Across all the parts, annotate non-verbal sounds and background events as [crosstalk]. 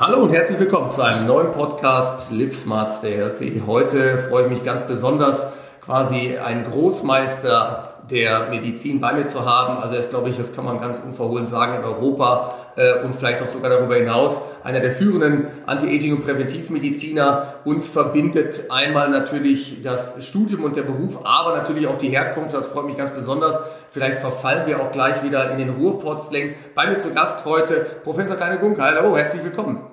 Hallo und herzlich willkommen zu einem neuen Podcast Live Smart Stay Healthy. Heute freue ich mich ganz besonders, quasi einen Großmeister der Medizin bei mir zu haben. Also er ist, glaube ich, das kann man ganz unverhohlen sagen, in Europa äh, und vielleicht auch sogar darüber hinaus einer der führenden Anti-Aging- und Präventivmediziner. Uns verbindet einmal natürlich das Studium und der Beruf, aber natürlich auch die Herkunft. Das freut mich ganz besonders. Vielleicht verfallen wir auch gleich wieder in den Ruhrpott-Slang. Bei mir zu Gast heute Professor Kleine Gunke. Hallo, herzlich willkommen.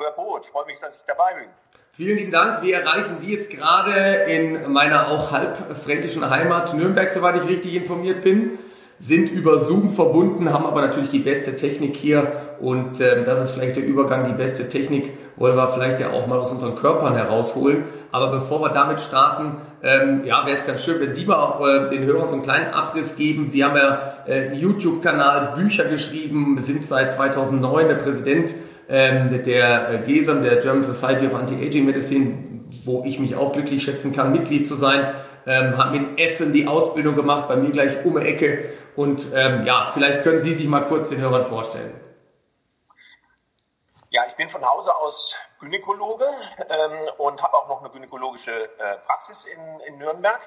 Hallo Brot, freue mich, dass ich dabei bin. Vielen lieben Dank. Wir erreichen Sie jetzt gerade in meiner auch halb fränkischen Heimat Nürnberg, soweit ich richtig informiert bin. Sind über Zoom verbunden, haben aber natürlich die beste Technik hier und äh, das ist vielleicht der Übergang. Die beste Technik wollen wir vielleicht ja auch mal aus unseren Körpern herausholen. Aber bevor wir damit starten, ähm, ja, wäre es ganz schön, wenn Sie mal äh, den Hörern so einen kleinen Abriss geben. Sie haben ja äh, einen YouTube-Kanal, Bücher geschrieben, sind seit 2009 der Präsident der äh, GESAM, der German Society of Anti-Aging Medicine, wo ich mich auch glücklich schätzen kann, Mitglied zu sein. Ähm, haben in Essen die Ausbildung gemacht, bei mir gleich um die Ecke. Und ähm, ja, vielleicht können Sie sich mal kurz den Hörern vorstellen. Ja, ich bin von Hause aus Gynäkologe ähm, und habe auch noch eine gynäkologische äh, Praxis in, in Nürnberg.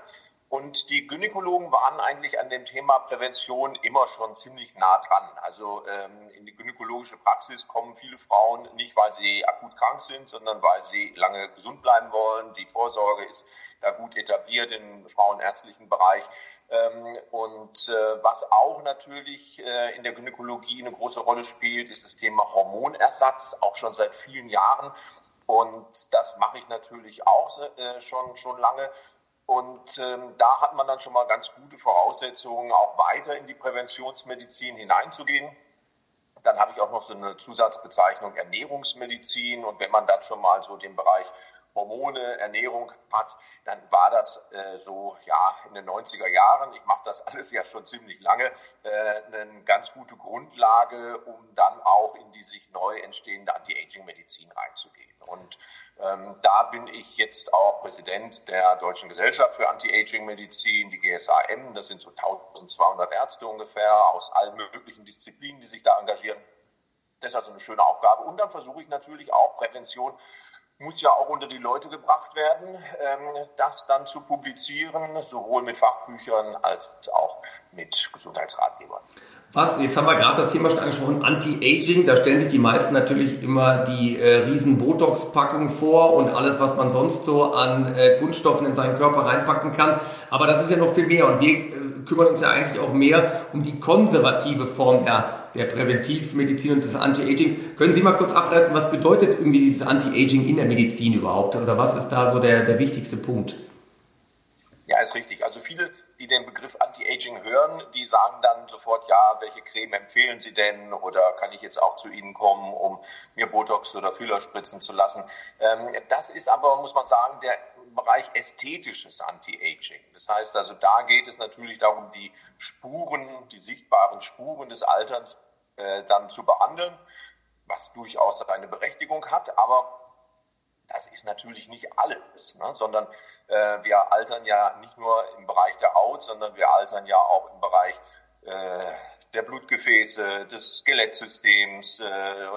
Und die Gynäkologen waren eigentlich an dem Thema Prävention immer schon ziemlich nah dran. Also ähm, in die gynäkologische Praxis kommen viele Frauen nicht, weil sie akut krank sind, sondern weil sie lange gesund bleiben wollen. Die Vorsorge ist da gut etabliert im frauenärztlichen Bereich. Ähm, und äh, was auch natürlich äh, in der Gynäkologie eine große Rolle spielt, ist das Thema Hormonersatz, auch schon seit vielen Jahren. Und das mache ich natürlich auch äh, schon, schon lange. Und ähm, da hat man dann schon mal ganz gute Voraussetzungen, auch weiter in die Präventionsmedizin hineinzugehen. Dann habe ich auch noch so eine Zusatzbezeichnung Ernährungsmedizin. Und wenn man dann schon mal so den Bereich Hormone, Ernährung hat, dann war das äh, so ja in den 90er Jahren, ich mache das [laughs] alles ja schon ziemlich lange, äh, eine ganz gute Grundlage, um dann auch in die sich neu entstehende Anti-Aging-Medizin reinzugehen. Und ähm, da bin ich jetzt auch Präsident der Deutschen Gesellschaft für Anti-Aging-Medizin, die GSAM. Das sind so 1200 Ärzte ungefähr aus allen möglichen Disziplinen, die sich da engagieren. Das ist also eine schöne Aufgabe. Und dann versuche ich natürlich auch Prävention muss ja auch unter die Leute gebracht werden, ähm, das dann zu publizieren, sowohl mit Fachbüchern als auch mit Gesundheitsratgebern. Was, jetzt haben wir gerade das Thema schon angesprochen, Anti-Aging. Da stellen sich die meisten natürlich immer die äh, riesen Botox-Packung vor und alles, was man sonst so an äh, Kunststoffen in seinen Körper reinpacken kann. Aber das ist ja noch viel mehr und wir äh, kümmern uns ja eigentlich auch mehr um die konservative Form der, der Präventivmedizin und des Anti-Aging. Können Sie mal kurz abreißen, was bedeutet irgendwie dieses Anti-Aging in der Medizin überhaupt? Oder was ist da so der, der wichtigste Punkt? Ja, ist richtig. Also viele die den Begriff Anti-Aging hören, die sagen dann sofort, ja, welche Creme empfehlen Sie denn oder kann ich jetzt auch zu Ihnen kommen, um mir Botox oder Filler spritzen zu lassen. Ähm, das ist aber, muss man sagen, der Bereich ästhetisches Anti-Aging. Das heißt also, da geht es natürlich darum, die Spuren, die sichtbaren Spuren des Alterns äh, dann zu behandeln, was durchaus seine Berechtigung hat, aber das ist natürlich nicht alles, ne? sondern äh, wir altern ja nicht nur im Bereich der Haut, sondern wir altern ja auch im Bereich äh, der Blutgefäße, des Skelettsystems, äh,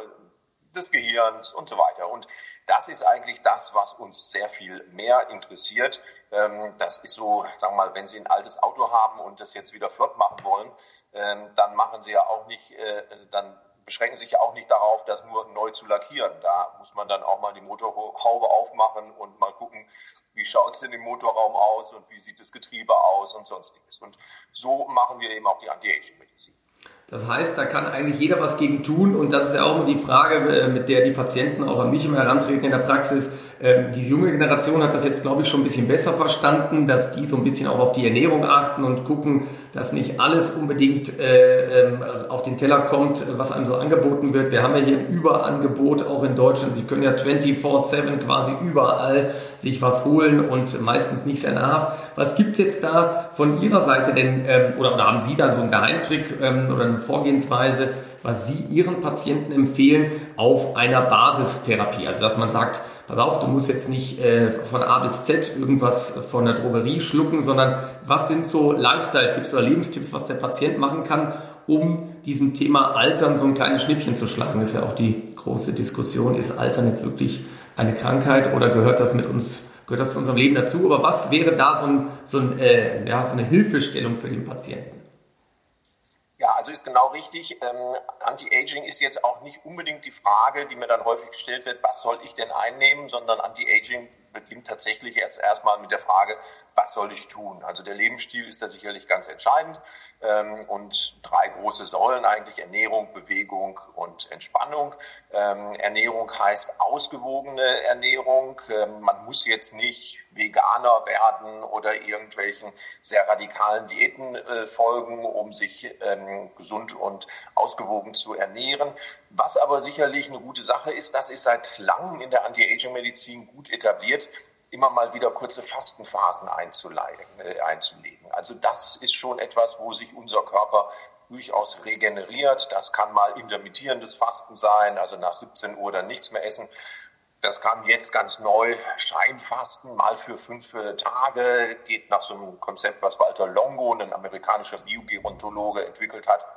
des Gehirns und so weiter. Und das ist eigentlich das, was uns sehr viel mehr interessiert. Ähm, das ist so, sagen wir mal, wenn Sie ein altes Auto haben und das jetzt wieder flott machen wollen, ähm, dann machen Sie ja auch nicht, äh, dann beschränken sich ja auch nicht darauf, das nur neu zu lackieren. Da muss man dann auch mal die Motorhaube aufmachen und mal gucken, wie schaut es in dem Motorraum aus und wie sieht das Getriebe aus und sonstiges. Und so machen wir eben auch die Anti-Aging-Medizin. Das heißt, da kann eigentlich jeder was gegen tun und das ist ja auch immer die Frage, äh, mit der die Patienten auch an mich immer herantreten in der Praxis. Ähm, die junge Generation hat das jetzt, glaube ich, schon ein bisschen besser verstanden, dass die so ein bisschen auch auf die Ernährung achten und gucken, dass nicht alles unbedingt äh, ähm, auf den Teller kommt, was einem so angeboten wird. Wir haben ja hier ein Überangebot auch in Deutschland. Sie können ja 24-7 quasi überall sich was holen und meistens nicht sehr nahrhaft. Was gibt es jetzt da von Ihrer Seite denn, ähm, oder, haben Sie da so einen Geheimtrick oder eine Vorgehensweise, was Sie Ihren Patienten empfehlen auf einer Basistherapie? Also dass man sagt, pass auf, du musst jetzt nicht äh, von A bis Z irgendwas von der Drogerie schlucken, sondern was sind so Lifestyle-Tipps oder Lebenstipps, was der Patient machen kann, um diesem Thema Altern so ein kleines Schnippchen zu schlagen? Das ist ja auch die große Diskussion, ist Altern jetzt wirklich eine Krankheit oder gehört das mit uns, gehört das zu unserem Leben dazu? Aber was wäre da so, ein, so, ein, äh, ja, so eine Hilfestellung für den Patienten? Ja, also ist genau richtig. Ähm, Anti-Aging ist jetzt auch nicht unbedingt die Frage, die mir dann häufig gestellt wird, was soll ich denn einnehmen, sondern Anti-Aging beginnt tatsächlich jetzt erstmal mit der Frage, was soll ich tun? Also der Lebensstil ist da sicherlich ganz entscheidend ähm, und drei große Säulen eigentlich Ernährung, Bewegung und Entspannung. Ähm, Ernährung heißt ausgewogene Ernährung. Ähm, man muss jetzt nicht Veganer werden oder irgendwelchen sehr radikalen Diäten äh, folgen, um sich gesund und ausgewogen zu ernähren. Was aber sicherlich eine gute Sache ist, das ist seit langem in der Anti-Aging-Medizin gut etabliert, immer mal wieder kurze Fastenphasen äh, einzulegen. Also das ist schon etwas, wo sich unser Körper durchaus regeneriert. Das kann mal intermittierendes Fasten sein, also nach 17 Uhr dann nichts mehr essen. Das kam jetzt ganz neu, Scheinfasten, mal für fünf Tage, geht nach so einem Konzept, was Walter Longo, ein amerikanischer Biogerontologe, entwickelt hat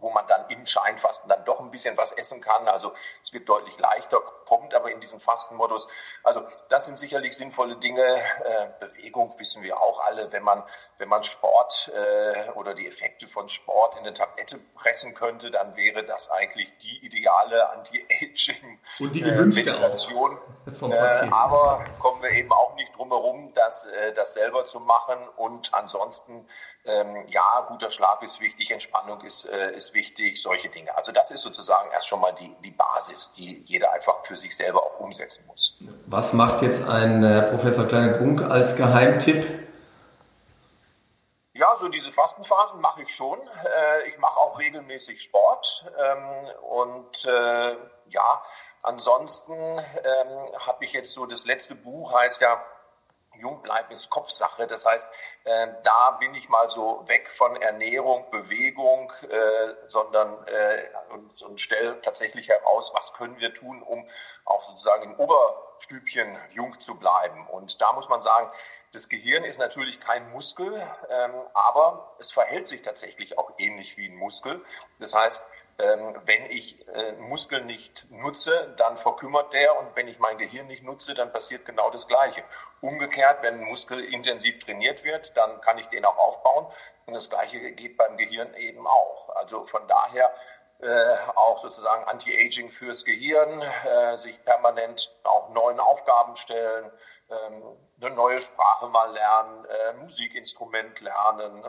wo man dann im Scheinfasten dann doch ein bisschen was essen kann. Also es wird deutlich leichter, kommt aber in diesen Fastenmodus. Also das sind sicherlich sinnvolle Dinge. Äh, Bewegung wissen wir auch alle, wenn man, wenn man Sport äh, oder die Effekte von Sport in eine Tablette pressen könnte, dann wäre das eigentlich die ideale Anti-Aging und die gewünschte Meditation. Vom äh, aber kommen wir eben auch nicht drum herum, das, äh, das selber zu machen und ansonsten ähm, ja, guter Schlaf ist wichtig, Entspannung ist, äh, ist wichtig, solche Dinge. Also das ist sozusagen erst schon mal die, die Basis, die jeder einfach für sich selber auch umsetzen muss. Was macht jetzt ein äh, Professor Kleine-Grunk als Geheimtipp? Ja, so diese Fastenphasen mache ich schon. Äh, ich mache auch regelmäßig Sport ähm, und äh, ja, ansonsten ähm, habe ich jetzt so das letzte Buch heißt ja jung bleiben ist Kopfsache. Das heißt, äh, da bin ich mal so weg von Ernährung, Bewegung, äh, sondern äh, und, und stelle tatsächlich heraus, was können wir tun, um auch sozusagen im Oberstübchen jung zu bleiben. Und da muss man sagen, das Gehirn ist natürlich kein Muskel, ähm, aber es verhält sich tatsächlich auch ähnlich wie ein Muskel. Das heißt, wenn ich äh, Muskeln nicht nutze, dann verkümmert der und wenn ich mein Gehirn nicht nutze, dann passiert genau das Gleiche. Umgekehrt, wenn ein Muskel intensiv trainiert wird, dann kann ich den auch aufbauen und das Gleiche geht beim Gehirn eben auch. Also von daher äh, auch sozusagen Anti-Aging fürs Gehirn, äh, sich permanent auch neuen Aufgaben stellen, ähm, eine neue Sprache mal lernen, äh, Musikinstrument lernen,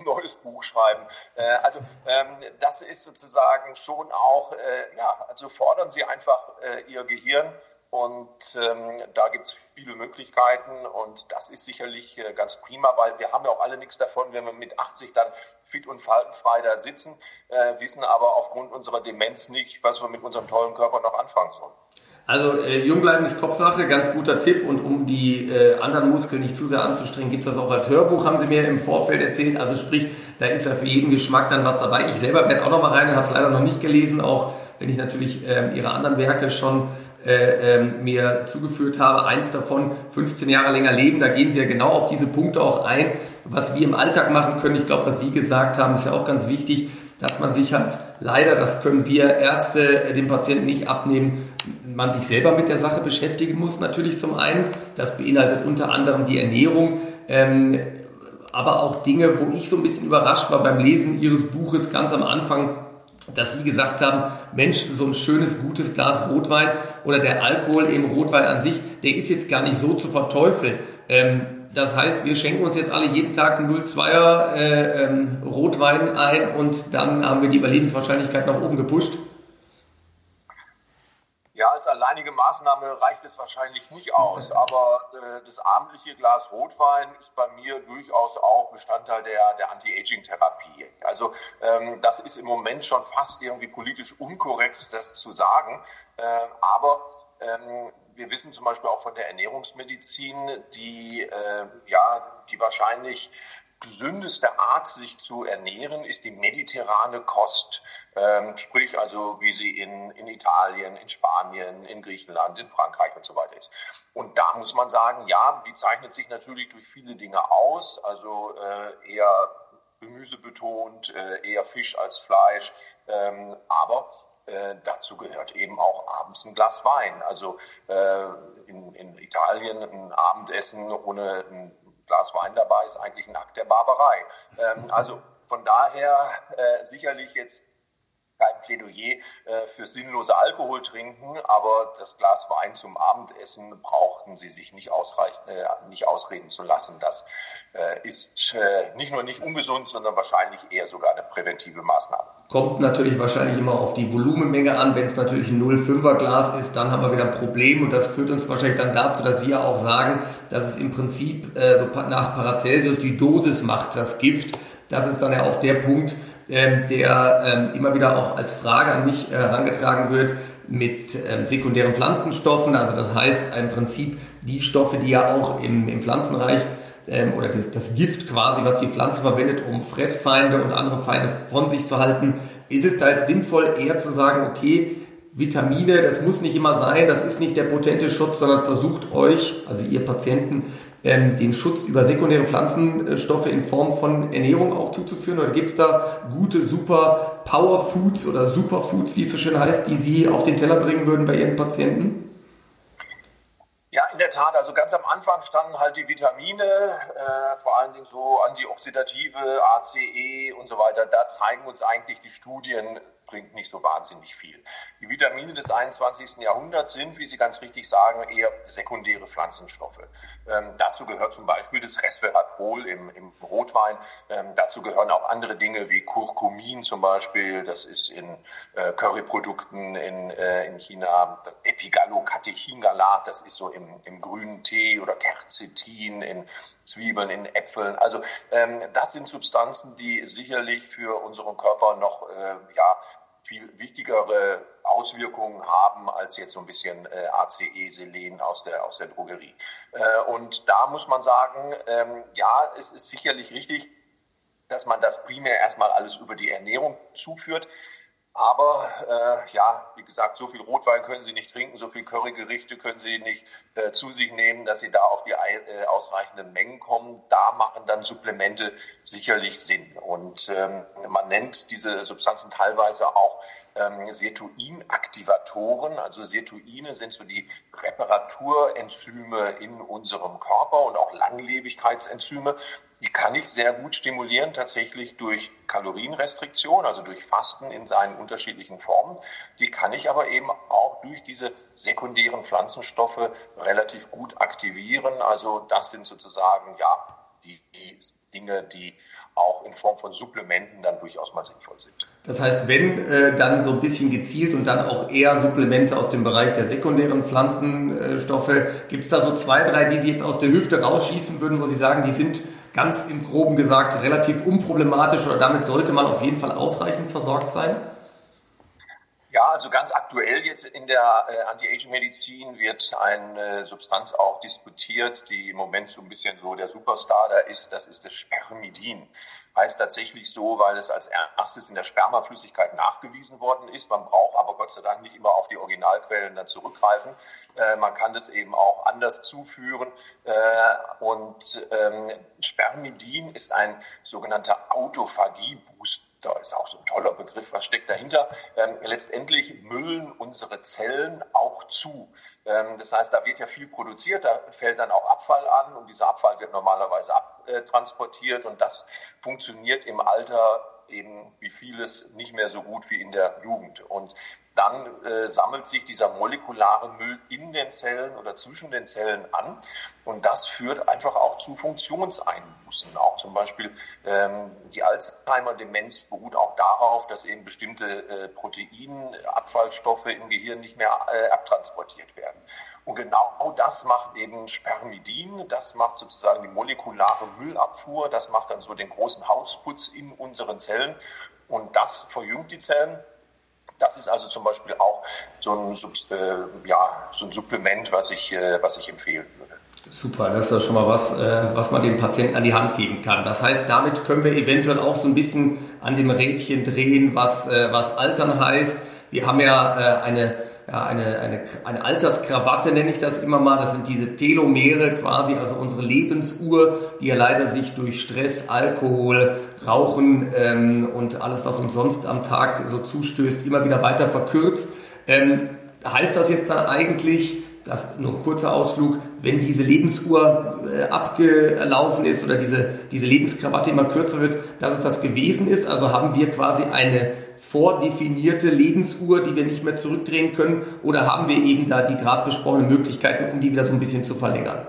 äh, neues Buch schreiben. Äh, also ähm, das ist sozusagen schon auch, äh, ja, also fordern Sie einfach äh, Ihr Gehirn und ähm, da gibt es viele Möglichkeiten und das ist sicherlich äh, ganz prima, weil wir haben ja auch alle nichts davon, wenn wir mit 80 dann fit und faltenfrei da sitzen, äh, wissen aber aufgrund unserer Demenz nicht, was wir mit unserem tollen Körper noch anfangen sollen. Also äh, jung bleiben ist Kopfsache, ganz guter Tipp. Und um die äh, anderen Muskeln nicht zu sehr anzustrengen, gibt es das auch als Hörbuch, haben Sie mir im Vorfeld erzählt. Also sprich, da ist ja für jeden Geschmack dann was dabei. Ich selber werde auch noch mal rein und habe es leider noch nicht gelesen, auch wenn ich natürlich äh, Ihre anderen Werke schon äh, äh, mir zugeführt habe. Eins davon, 15 Jahre länger leben, da gehen Sie ja genau auf diese Punkte auch ein, was wir im Alltag machen können. Ich glaube, was Sie gesagt haben, ist ja auch ganz wichtig dass man sich halt leider, das können wir Ärzte äh, dem Patienten nicht abnehmen, man sich selber mit der Sache beschäftigen muss natürlich zum einen. Das beinhaltet unter anderem die Ernährung, ähm, aber auch Dinge, wo ich so ein bisschen überrascht war beim Lesen Ihres Buches ganz am Anfang, dass Sie gesagt haben, Mensch, so ein schönes, gutes Glas Rotwein oder der Alkohol im Rotwein an sich, der ist jetzt gar nicht so zu verteufeln. Ähm, das heißt, wir schenken uns jetzt alle jeden Tag einen 0,2er äh, ähm, Rotwein ein und dann haben wir die Überlebenswahrscheinlichkeit nach oben gepusht. Ja, als alleinige Maßnahme reicht es wahrscheinlich nicht aus, aber äh, das abendliche Glas Rotwein ist bei mir durchaus auch Bestandteil der, der Anti-Aging-Therapie. Also ähm, das ist im Moment schon fast irgendwie politisch unkorrekt, das zu sagen, äh, aber ähm, wir wissen zum Beispiel auch von der Ernährungsmedizin, die, äh, ja, die wahrscheinlich gesündeste Art, sich zu ernähren, ist die mediterrane Kost. Ähm, sprich also, wie sie in, in Italien, in Spanien, in Griechenland, in Frankreich und so weiter ist. Und da muss man sagen, ja, die zeichnet sich natürlich durch viele Dinge aus, also äh, eher Gemüse betont, äh, eher Fisch als Fleisch. Ähm, aber Äh, dazu gehört eben auch abends ein Glas Wein. Also äh, in, in Italien ein Abendessen ohne ein Glas Wein dabei ist eigentlich ein Akt der Barbarei. Ähm, also von daher äh, sicherlich jetzt kein Plädoyer äh, für sinnlose Alkohol trinken, aber das Glas Wein zum Abendessen brauchten sie sich nicht, ausreichend, äh, nicht ausreden zu lassen. Das äh, ist äh, nicht nur nicht ungesund, sondern wahrscheinlich eher sogar eine präventive Maßnahme. Kommt natürlich wahrscheinlich immer auf die Volumenmenge an. Wenn es natürlich ein 0,5er Glas ist, dann haben wir wieder ein Problem und das führt uns wahrscheinlich dann dazu, dass Sie ja auch sagen, dass es im Prinzip äh, so nach Paracelsus die Dosis macht, das Gift. Das ist dann ja auch der Punkt, ähm, der ähm, immer wieder auch als Frage an mich äh, herangetragen wird mit ähm, sekundären Pflanzenstoffen. Also das heißt im Prinzip die Stoffe, die ja auch im, im Pflanzenreich ähm, oder das, das Gift quasi, was die Pflanze verwendet, um Fressfeinde und andere Feinde von sich zu halten. Ist es da jetzt sinnvoll, eher zu sagen, okay, Vitamine, das muss nicht immer sein, das ist nicht der potente Schutz, sondern versucht euch, also ihr Patienten, ähm, den Schutz über sekundäre Pflanzenstoffe in Form von Ernährung auch zuzuführen? Oder gibt es da gute, super Power Foods oder Superfoods, wie es so schön heißt, die Sie auf den Teller bringen würden bei Ihren Patienten? Ja, in der Tat. Also ganz am Anfang standen halt die Vitamine, äh, vor allen Dingen so antioxidative, ACE und so weiter. Da zeigen uns eigentlich die Studien, bringt nicht so wahnsinnig viel. Die Vitamine des 21. Jahrhunderts sind, wie Sie ganz richtig sagen, eher sekundäre Pflanzenstoffe. Ähm, dazu gehört zum Beispiel das Resveratrol im, im Rotwein. Ähm, dazu gehören auch andere Dinge wie Curcumin zum Beispiel. Das ist in äh, Curryprodukten in, äh, in China. Epigallocatechingalat, das ist so im, im grünen Tee oder Quercetin in Zwiebeln, in Äpfeln. Also ähm, das sind Substanzen, die sicherlich für unseren Körper noch äh, ja, viel wichtigere Auswirkungen haben als jetzt so ein bisschen äh, ACE, Selen aus der, aus der Drogerie. Äh, und da muss man sagen, ähm, ja, es ist sicherlich richtig, dass man das primär erstmal alles über die Ernährung zuführt. Aber äh, ja, wie gesagt, so viel Rotwein können Sie nicht trinken, so viel Currygerichte können Sie nicht äh, zu sich nehmen, dass Sie da auf die äh, ausreichenden Mengen kommen. Da machen dann Supplemente sicherlich Sinn. Und ähm, man nennt diese Substanzen teilweise auch ähm, Sirtuinaktivatoren. Also Sirtuine sind so die Reparaturenzyme in unserem Körper und auch Langlebigkeitsenzyme. Die kann ich sehr gut stimulieren, tatsächlich durch Kalorienrestriktion, also durch Fasten in seinen unterschiedlichen Formen. Die kann ich aber eben auch durch diese sekundären Pflanzenstoffe relativ gut aktivieren. Also das sind sozusagen, ja, die, die Dinge, die auch in Form von Supplementen dann durchaus mal sinnvoll sind. Das heißt, wenn äh, dann so ein bisschen gezielt und dann auch eher Supplemente aus dem Bereich der sekundären Pflanzenstoffe, gibt es da so zwei, drei, die Sie jetzt aus der Hüfte rausschießen würden, wo Sie sagen, die sind ganz im groben gesagt relativ unproblematisch oder damit sollte man auf jeden Fall ausreichend versorgt sein? Ja, also ganz aktuell jetzt in der äh, Anti-Aging-Medizin wird eine Substanz auch diskutiert, die im Moment so ein bisschen so der Superstar da ist. Das ist das Spermidin. Heißt tatsächlich so, weil es als erstes in der Spermaflüssigkeit nachgewiesen worden ist. Man braucht aber Gott sei Dank nicht immer auf die Originalquellen dann zurückgreifen. Äh, man kann das eben auch anders zuführen. Äh, und ähm, Spermidin ist ein sogenannter Autophagie-Booster da ist auch so ein toller Begriff, was steckt dahinter? Ähm, letztendlich müllen unsere Zellen auch zu. Ähm, das heißt, da wird ja viel produziert, da fällt dann auch Abfall an und dieser Abfall wird normalerweise abtransportiert und das funktioniert im Alter eben wie vieles nicht mehr so gut wie in der Jugend. Und dann äh, sammelt sich dieser molekulare Müll in den Zellen oder zwischen den Zellen an. Und das führt einfach auch zu Funktionseinbußen. Auch zum Beispiel ähm, die Alzheimer-Demenz beruht auch darauf, dass eben bestimmte äh, Proteinabfallstoffe im Gehirn nicht mehr äh, abtransportiert werden. Und genau das macht eben Spermidin, das macht sozusagen die molekulare Müllabfuhr, das macht dann so den großen Hausputz in unseren Zellen. Und das verjüngt die Zellen das ist also zum Beispiel auch so ein, äh, ja, so ein Supplement, was ich, äh, was ich empfehlen würde. Super, das ist doch schon mal was, äh, was man dem Patienten an die Hand geben kann. Das heißt, damit können wir eventuell auch so ein bisschen an dem Rädchen drehen, was, äh, was Altern heißt. Wir haben ja äh, eine ja, eine, eine, eine Alterskrawatte, nenne ich das immer mal. Das sind diese Telomere quasi, also unsere Lebensuhr, die ja leider sich durch Stress, Alkohol, Rauchen ähm, und alles, was uns sonst am Tag so zustößt, immer wieder weiter verkürzt. Ähm, heißt das jetzt dann eigentlich, dass nur ein kurzer Ausflug, wenn diese Lebensuhr äh, abgelaufen ist oder diese, diese Lebenskrawatte immer kürzer wird, dass es das gewesen ist? Also haben wir quasi eine vordefinierte Lebensuhr, die wir nicht mehr zurückdrehen können? Oder haben wir eben da die gerade besprochenen Möglichkeiten, um die wieder so ein bisschen zu verlängern?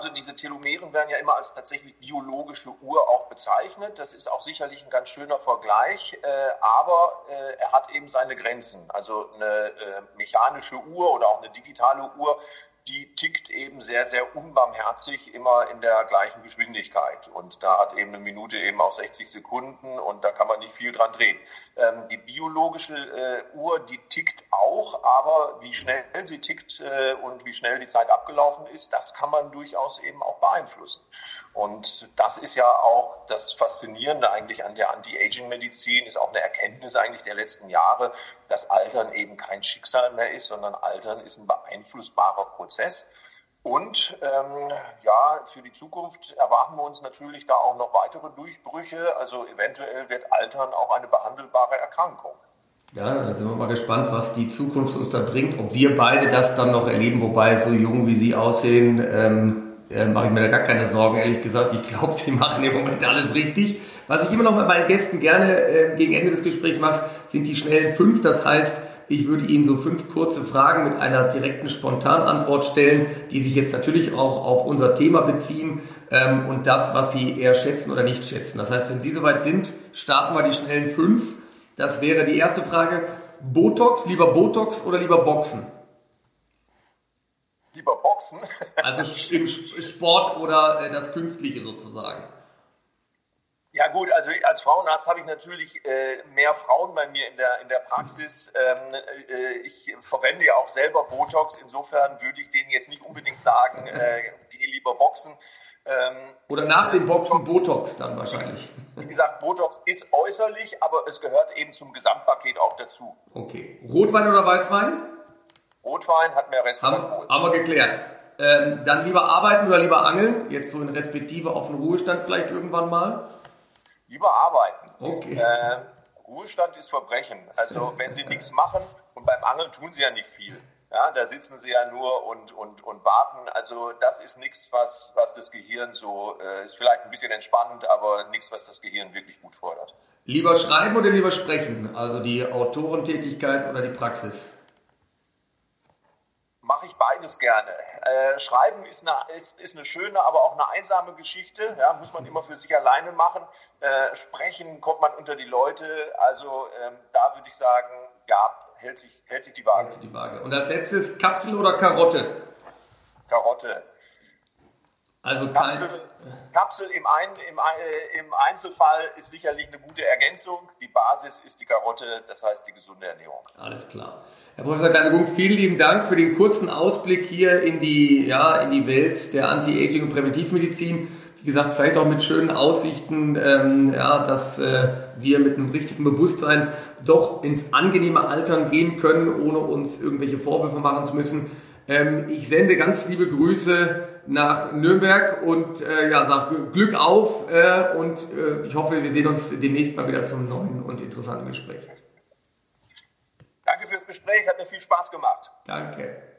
Also diese Telomeren werden ja immer als tatsächlich biologische Uhr auch bezeichnet. Das ist auch sicherlich ein ganz schöner Vergleich, äh, aber äh, er hat eben seine Grenzen. Also eine äh, mechanische Uhr oder auch eine digitale Uhr die tickt eben sehr, sehr unbarmherzig immer in der gleichen Geschwindigkeit. Und da hat eben eine Minute eben auch 60 Sekunden und da kann man nicht viel dran drehen. Ähm, die biologische äh, Uhr, die tickt auch, aber wie schnell sie tickt äh, und wie schnell die Zeit abgelaufen ist, das kann man durchaus eben auch beeinflussen. Und das ist ja auch das Faszinierende eigentlich an der Anti-Aging-Medizin, ist auch eine Erkenntnis eigentlich der letzten Jahre, dass Altern eben kein Schicksal mehr ist, sondern Altern ist ein beeinflussbarer Prozess. Und ähm, ja, für die Zukunft erwarten wir uns natürlich da auch noch weitere Durchbrüche. Also eventuell wird Altern auch eine behandelbare Erkrankung. Ja, da sind wir mal gespannt, was die Zukunft uns da bringt, ob wir beide das dann noch erleben, wobei so jung wie Sie aussehen, ähm, äh, mache ich mir da gar keine Sorgen, ehrlich gesagt. Ich glaube, sie machen im Moment alles richtig. Was ich immer noch mit meinen Gästen gerne äh, gegen Ende des Gesprächs mache, sind die schnellen fünf. Das heißt, ich würde Ihnen so fünf kurze Fragen mit einer direkten Spontanantwort stellen, die sich jetzt natürlich auch auf unser Thema beziehen ähm, und das, was Sie eher schätzen oder nicht schätzen. Das heißt, wenn Sie soweit sind, starten wir die schnellen fünf. Das wäre die erste Frage. Botox, lieber Botox oder lieber Boxen? Lieber Boxen. [laughs] Also im Sport oder äh, das Künstliche sozusagen. Ja gut, also als Frauenarzt habe ich natürlich äh, mehr Frauen bei mir in der, in der Praxis. Ähm, äh, ich verwende ja auch selber Botox, insofern würde ich denen jetzt nicht unbedingt sagen, äh, die lieber boxen. Ähm, Oder nach dem Boxen Botox, dann wahrscheinlich. Wie gesagt, Botox ist äußerlich, aber es gehört eben zum Gesamtpaket auch dazu. Okay. Rotwein oder Weißwein? Rotwein hat mehr Resveratrol. Haben, haben wir geklärt. Ähm, dann lieber arbeiten oder lieber angeln? Jetzt so in Respektive auf den Ruhestand vielleicht irgendwann mal? Lieber arbeiten. Okay. Äh, Ruhestand ist Verbrechen. Also wenn Sie nichts machen und beim Angeln tun Sie ja nicht viel. Ja, da sitzen sie ja nur und, und, und warten. Also das ist nichts, was, was das Gehirn so, äh, ist vielleicht ein bisschen entspannend, aber nichts, was das Gehirn wirklich gut fordert. Lieber schreiben oder lieber sprechen? Also die Autorentätigkeit oder die Praxis? mache ich beides gerne. Äh, Schreiben ist eine, ist, ist eine schöne, aber auch eine einsame Geschichte. Ja, muss man immer für sich alleine machen. Äh, sprechen kommt man unter die Leute. Also ähm, da würde ich sagen, ja, hält sich, hält sich die Waage. Hält sich die Waage. Und als letztes Kapsel oder Karotte? Karotte. Also Kapsel, Kapsel im, Ein, im, äh, im, Einzelfall ist sicherlich eine gute Ergänzung. Die Basis ist die Karotte, das heißt die gesunde Ernährung. Alles klar. Herr Professor Kleine-Gunk, vielen lieben Dank für den kurzen Ausblick hier in die, ja, in die Welt der Anti-Aging und Präventivmedizin. Wie gesagt, vielleicht auch mit schönen Aussichten, ähm, ja, dass äh, wir mit einem richtigen Bewusstsein doch ins angenehme Altern gehen können, ohne uns irgendwelche Vorwürfe machen zu müssen. Ähm, ich sende ganz liebe Grüße nach Nürnberg und äh, ja, sage Glück auf äh, und äh, ich hoffe, wir sehen uns demnächst mal wieder zum neuen und interessanten Gespräch. Danke fürs Gespräch, hat mir viel Spaß gemacht. Danke.